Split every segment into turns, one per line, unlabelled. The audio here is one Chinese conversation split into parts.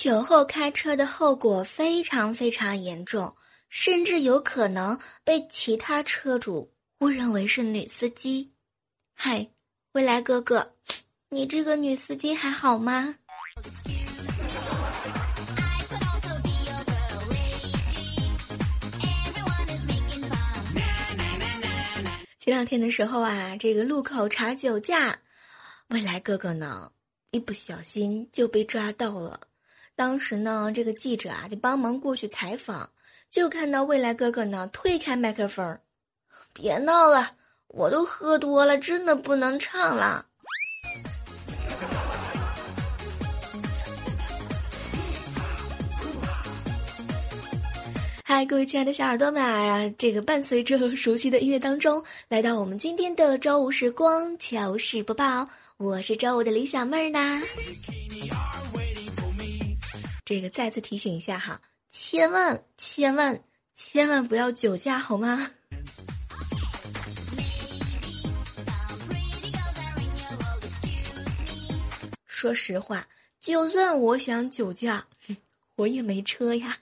酒后开车的后果非常非常严重，甚至有可能被其他车主误认为是女司机。嗨，未来哥哥，你这个女司机还好吗？前两天的时候啊，这个路口查酒驾，未来哥哥呢，一不小心就被抓到了。当时呢，这个记者啊就帮忙过去采访，就看到未来哥哥呢推开麦克风，别闹了，我都喝多了，真的不能唱了。嗨，各位亲爱的小耳朵们啊，这个伴随着熟悉的音乐当中，来到我们今天的周五时光糗事播报，我是周五的李小妹儿呢。这个再次提醒一下哈，千万千万千万不要酒驾好吗？说实话，就算我想酒驾，我也没车呀。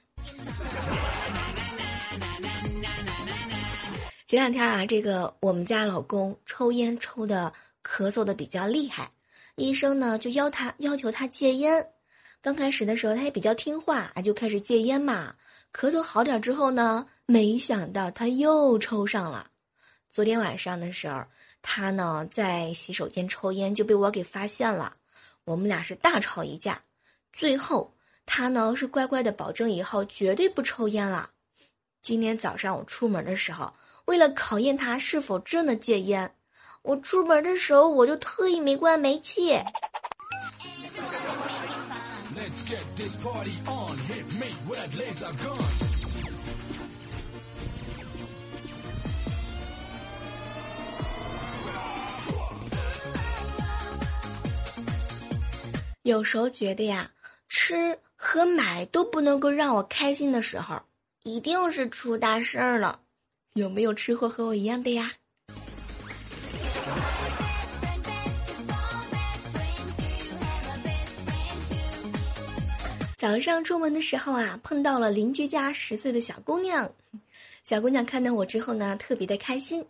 前两天啊，这个我们家老公抽烟抽的咳嗽的比较厉害，医生呢就要他要求他戒烟。刚开始的时候，他也比较听话啊，就开始戒烟嘛。咳嗽好点之后呢，没想到他又抽上了。昨天晚上的时候，他呢在洗手间抽烟，就被我给发现了。我们俩是大吵一架，最后他呢是乖乖的保证以后绝对不抽烟了。今天早上我出门的时候，为了考验他是否真的戒烟，我出门的时候我就特意没关煤气。Let's get this party on hit make red laser gun。有时候觉得呀，吃和买都不能够让我开心的时候，一定是出大事儿了。有没有吃货和我一样的呀？早上出门的时候啊，碰到了邻居家十岁的小姑娘。小姑娘看到我之后呢，特别的开心。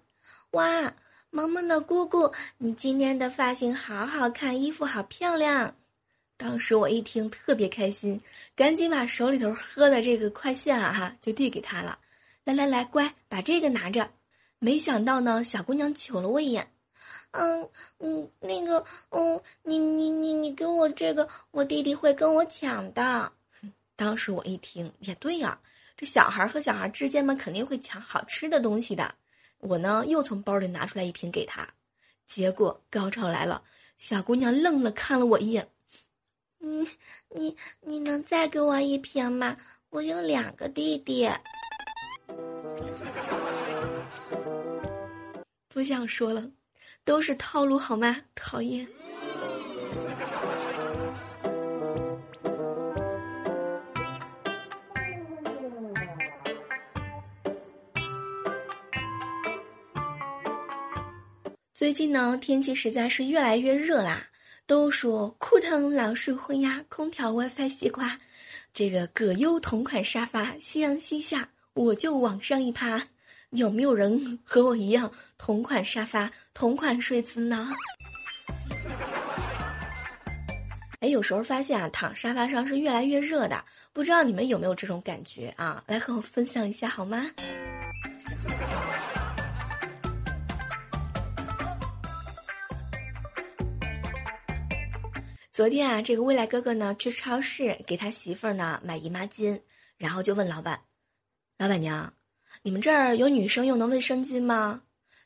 哇，萌萌的姑姑，你今天的发型好好看，衣服好漂亮。当时我一听特别开心，赶紧把手里头喝的这个快线啊哈，就递给她了。来来来，乖，把这个拿着。没想到呢，小姑娘瞅了我一眼。嗯嗯，那个，嗯，你你你你给我这个，我弟弟会跟我抢的。当时我一听，也对呀，这小孩和小孩之间嘛，肯定会抢好吃的东西的。我呢，又从包里拿出来一瓶给他。结果高潮来了，小姑娘愣了，看了我一眼。嗯，你你能再给我一瓶吗？我有两个弟弟。不想说了。都是套路好吗？讨厌。最近呢，天气实在是越来越热啦。都说枯藤老树昏呀，空调 WiFi 西瓜，这个葛优同款沙发，夕阳西下，我就往上一趴。有没有人和我一样同款沙发同款睡姿呢？哎有时候发现啊躺沙发上是越来越热的不知道你们有没有这种感觉啊？来和我分享一下好吗？昨天啊这个未来哥哥呢去超市给他媳妇儿呢买姨妈巾然后就问老板老板娘你们这儿有女生用的卫生巾吗？”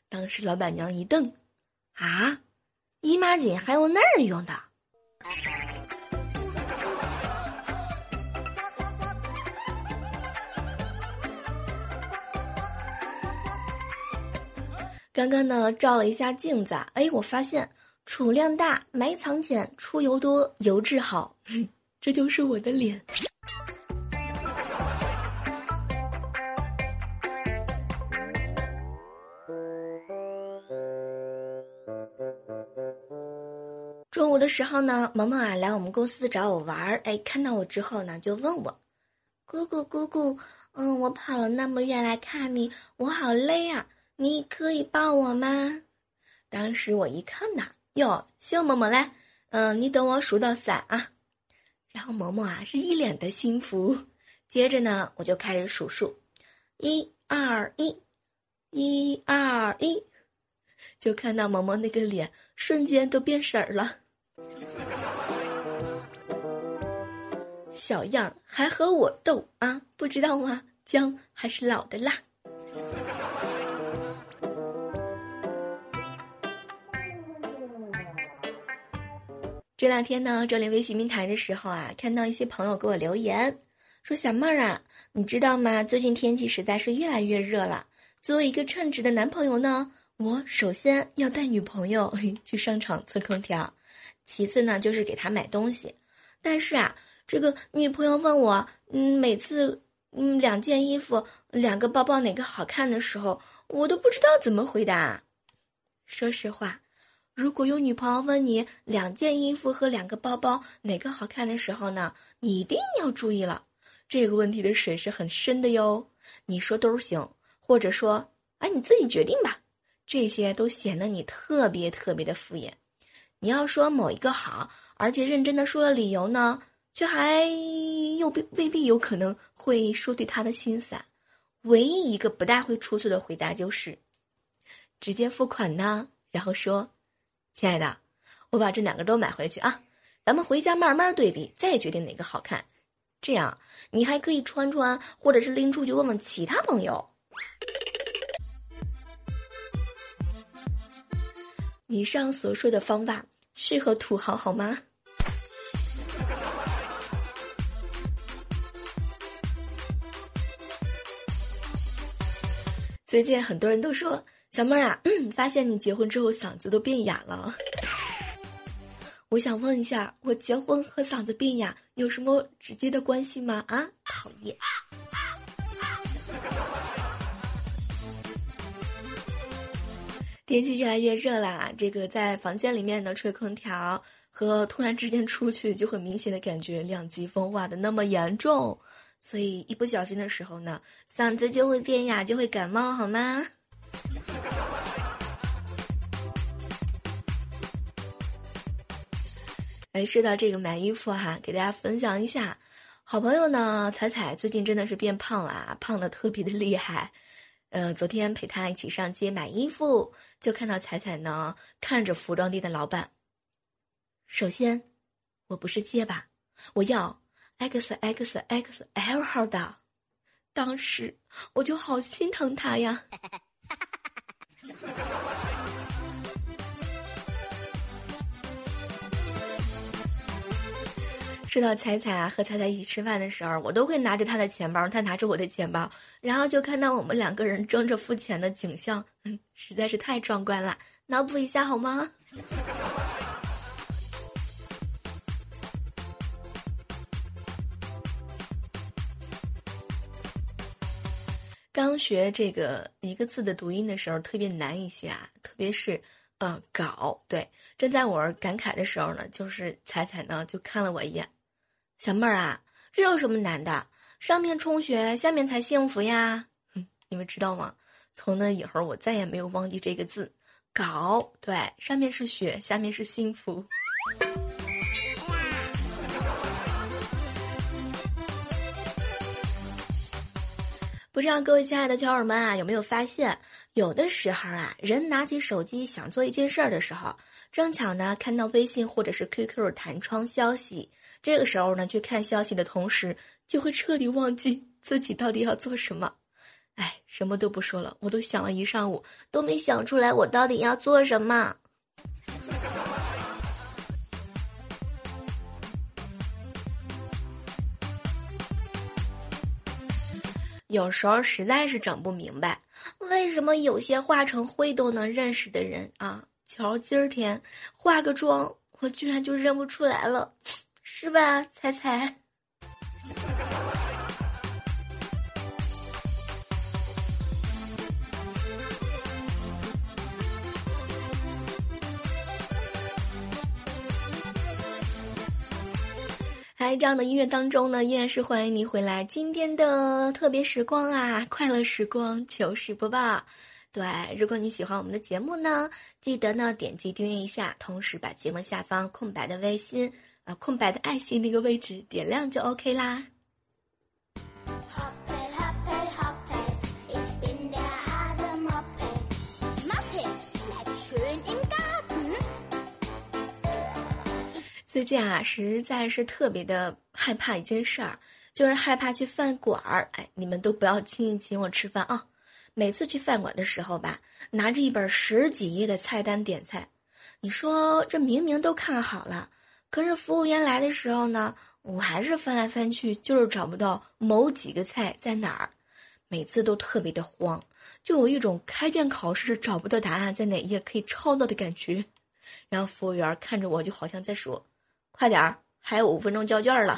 当时老板娘一瞪：“啊，姨妈巾还有那儿用的？”刚刚呢，照了一下镜子，哎，我发现储量大、埋藏浅、出油多、油质好，这就是我的脸。的时候呢，萌萌啊来我们公司找我玩儿，哎，看到我之后呢，就问我：“姑姑姑姑，嗯，我跑了那么远来看你，我好累啊。”你可以抱我吗？当时我一看呐，哟，行，萌萌来，嗯，你等我数到三啊。然后萌萌啊是一脸的幸福。接着呢，我就开始数数，一二一，一二一，就看到萌萌那个脸瞬间都变色儿了。小样还和我斗啊？不知道吗？姜还是老的辣。这两天呢，整理微信平台的时候啊，看到一些朋友给我留言，说小妹儿啊，你知道吗？最近天气实在是越来越热了。作为一个称职的男朋友呢，我首先要带女朋友去商场测空调，其次呢就是给他买东西。但是啊，这个女朋友问我，嗯，每次嗯两件衣服、两个包包哪个好看的时候，我都不知道怎么回答。说实话。如果有女朋友问你两件衣服和两个包包哪个好看的时候呢，你一定要注意了，这个问题的水是很深的哟。你说都行，或者说，哎，你自己决定吧，这些都显得你特别特别的敷衍。你要说某一个好，而且认真的说了理由呢，却还又未未必有可能会说对他的心散。唯一一个不大会出错的回答就是，直接付款呢，然后说。亲爱的，我把这两个都买回去啊，咱们回家慢慢对比，再决定哪个好看。这样你还可以穿穿，或者是拎出去问问其他朋友。以上所说的方法适合土豪好吗？最近很多人都说。小妹儿啊，发现你结婚之后嗓子都变哑了。我想问一下，我结婚和嗓子变哑有什么直接的关系吗？啊，讨厌！天气越来越热啦，这个在房间里面呢吹空调和突然之间出去就很明显的感觉两极分化的那么严重，所以一不小心的时候呢，嗓子就会变哑，就会感冒，好吗？哎，说到这个买衣服哈，给大家分享一下，好朋友呢彩彩最近真的是变胖了，胖的特别的厉害。呃，昨天陪他一起上街买衣服，就看到彩彩呢看着服装店的老板。首先，我不是结巴，我要 X X X L 号的。当时我就好心疼他呀。说到彩彩啊，和彩彩一起吃饭的时候，我都会拿着她的钱包，她拿着我的钱包，然后就看到我们两个人争着付钱的景象，实在是太壮观了。脑补一下好吗？刚学这个一个字的读音的时候，特别难一些啊，特别是，呃，搞对。正在我感慨的时候呢，就是彩彩呢就看了我一眼，小妹儿啊，这有什么难的？上面充血，下面才幸福呀！你们知道吗？从那以后，我再也没有忘记这个字，搞对，上面是血，下面是幸福。不知道各位亲爱的小伙伴们啊，有没有发现，有的时候啊，人拿起手机想做一件事儿的时候，正巧呢看到微信或者是 QQ 弹窗消息，这个时候呢去看消息的同时，就会彻底忘记自己到底要做什么。哎，什么都不说了，我都想了一上午，都没想出来我到底要做什么。有时候实在是整不明白，为什么有些化成灰都能认识的人啊，瞧今儿天化个妆，我居然就认不出来了，是吧，猜猜？在 这样的音乐当中呢，依然是欢迎你回来。今天的特别时光啊，快乐时光糗事播报。对，如果你喜欢我们的节目呢，记得呢点击订阅一下，同时把节目下方空白的微信啊，空白的爱心那个位置点亮就 OK 啦。最近啊，实在是特别的害怕一件事儿，就是害怕去饭馆儿。哎，你们都不要轻易请我吃饭啊！每次去饭馆的时候吧，拿着一本十几页的菜单点菜，你说这明明都看好了，可是服务员来的时候呢，我还是翻来翻去，就是找不到某几个菜在哪儿，每次都特别的慌，就有一种开卷考试找不到答案在哪页可以抄到的感觉。然后服务员看着我，就好像在说。快点儿，还有五分钟交卷了。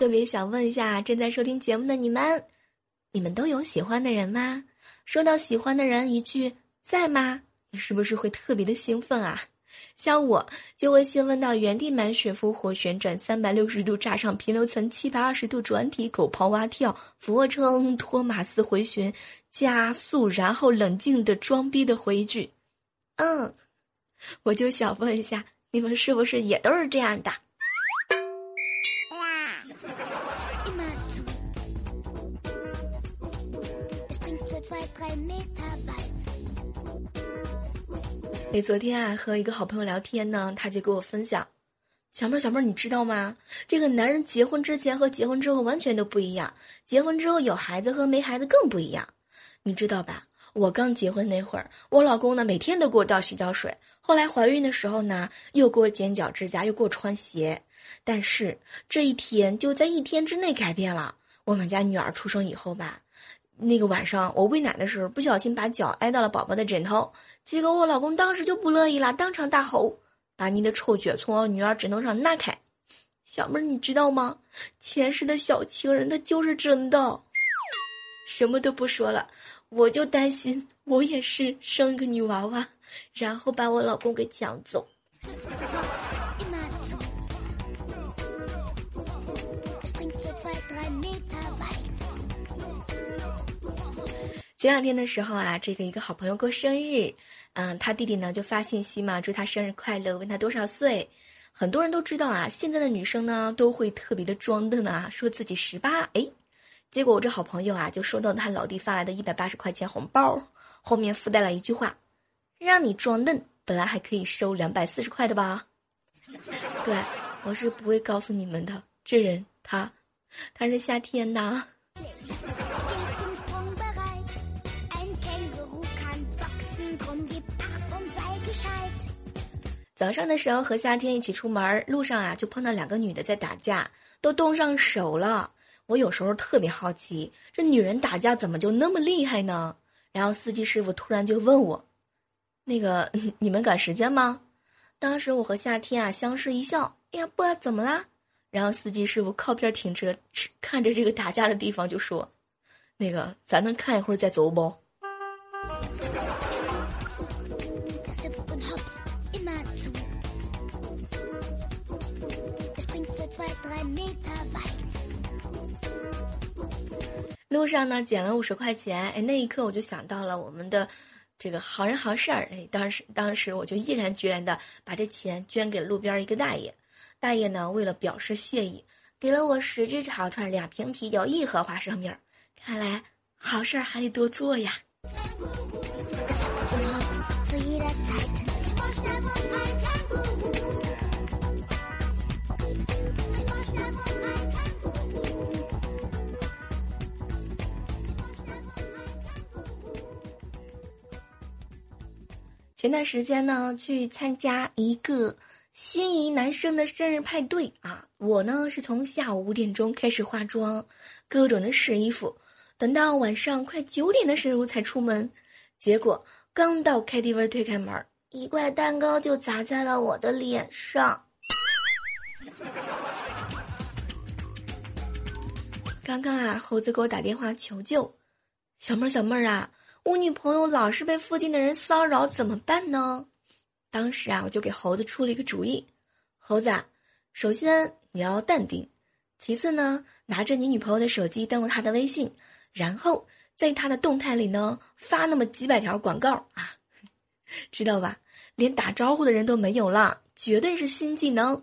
特别想问一下正在收听节目的你们，你们都有喜欢的人吗？收到喜欢的人一句“在吗”，你是不是会特别的兴奋啊？像我就会兴奋到原地满血复活、旋转三百六十度、炸上平流层、七百二十度转体、狗刨蛙跳、俯卧撑、托马斯回旋、加速，然后冷静的装逼的回一句：“嗯。”我就想问一下，你们是不是也都是这样的？哎，昨天啊，和一个好朋友聊天呢，他就给我分享，小妹儿，小妹儿，你知道吗？这个男人结婚之前和结婚之后完全都不一样，结婚之后有孩子和没孩子更不一样，你知道吧？我刚结婚那会儿，我老公呢每天都给我倒洗脚水，后来怀孕的时候呢，又给我剪脚指甲，又给我穿鞋，但是这一天就在一天之内改变了。我们家女儿出生以后吧。那个晚上我喂奶的时候，不小心把脚挨到了宝宝的枕头，结果我老公当时就不乐意了，当场大吼：“把你的臭脚从我女儿枕头上拿开！”小妹儿，你知道吗？前世的小情人他就是真的。什么都不说了，我就担心我也是生个女娃娃，然后把我老公给抢走。前两天的时候啊，这个一个好朋友过生日，嗯，他弟弟呢就发信息嘛，祝他生日快乐，问他多少岁。很多人都知道啊，现在的女生呢都会特别的装嫩啊，说自己十八。哎，结果我这好朋友啊就收到他老弟发来的一百八十块钱红包，后面附带了一句话：“让你装嫩，本来还可以收两百四十块的吧？”对，我是不会告诉你们的。这人他，他是夏天呐。早上的时候和夏天一起出门，路上啊就碰到两个女的在打架，都冻上手了。我有时候特别好奇，这女人打架怎么就那么厉害呢？然后司机师傅突然就问我：“那个你们赶时间吗？”当时我和夏天啊相视一笑，哎呀不怎么啦？然后司机师傅靠边停车，看着这个打架的地方就说：“那个咱能看一会儿再走不？”路上呢，捡了五十块钱，哎，那一刻我就想到了我们的这个好人好事儿，哎，当时当时我就毅然决然的把这钱捐给路边一个大爷，大爷呢为了表示谢意，给了我十只烤串、两瓶啤酒、一盒花生米儿。看来好事儿还得多做呀。前段时间呢，去参加一个心仪男生的生日派对啊，我呢是从下午五点钟开始化妆，各种的试衣服，等到晚上快九点的时候才出门，结果刚到 KTV 推开门，一块蛋糕就砸在了我的脸上。刚刚啊，猴子给我打电话求救，小妹儿小妹儿啊。我女朋友老是被附近的人骚扰，怎么办呢？当时啊，我就给猴子出了一个主意。猴子，首先你要淡定，其次呢，拿着你女朋友的手机登录她的微信，然后在她的动态里呢发那么几百条广告啊，知道吧？连打招呼的人都没有了，绝对是新技能。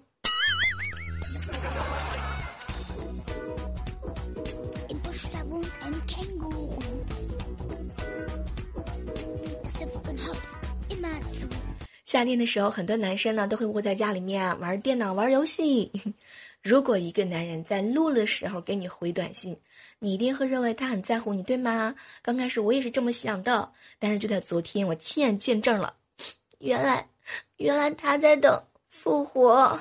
夏天的时候，很多男生呢都会窝在家里面玩电脑、玩游戏。如果一个男人在录的时候给你回短信，你一定会认为他很在乎你，对吗？刚开始我也是这么想的，但是就在昨天，我亲眼见证了，原来，原来他在等复活。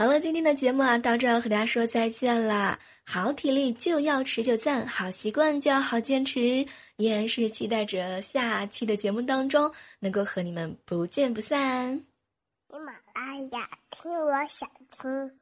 好了，今天的节目啊，到这和大家说再见啦！好体力就要持久战，好习惯就要好坚持。依然是期待着下期的节目当中能够和你们不见不散。
喜马拉雅，听我想听。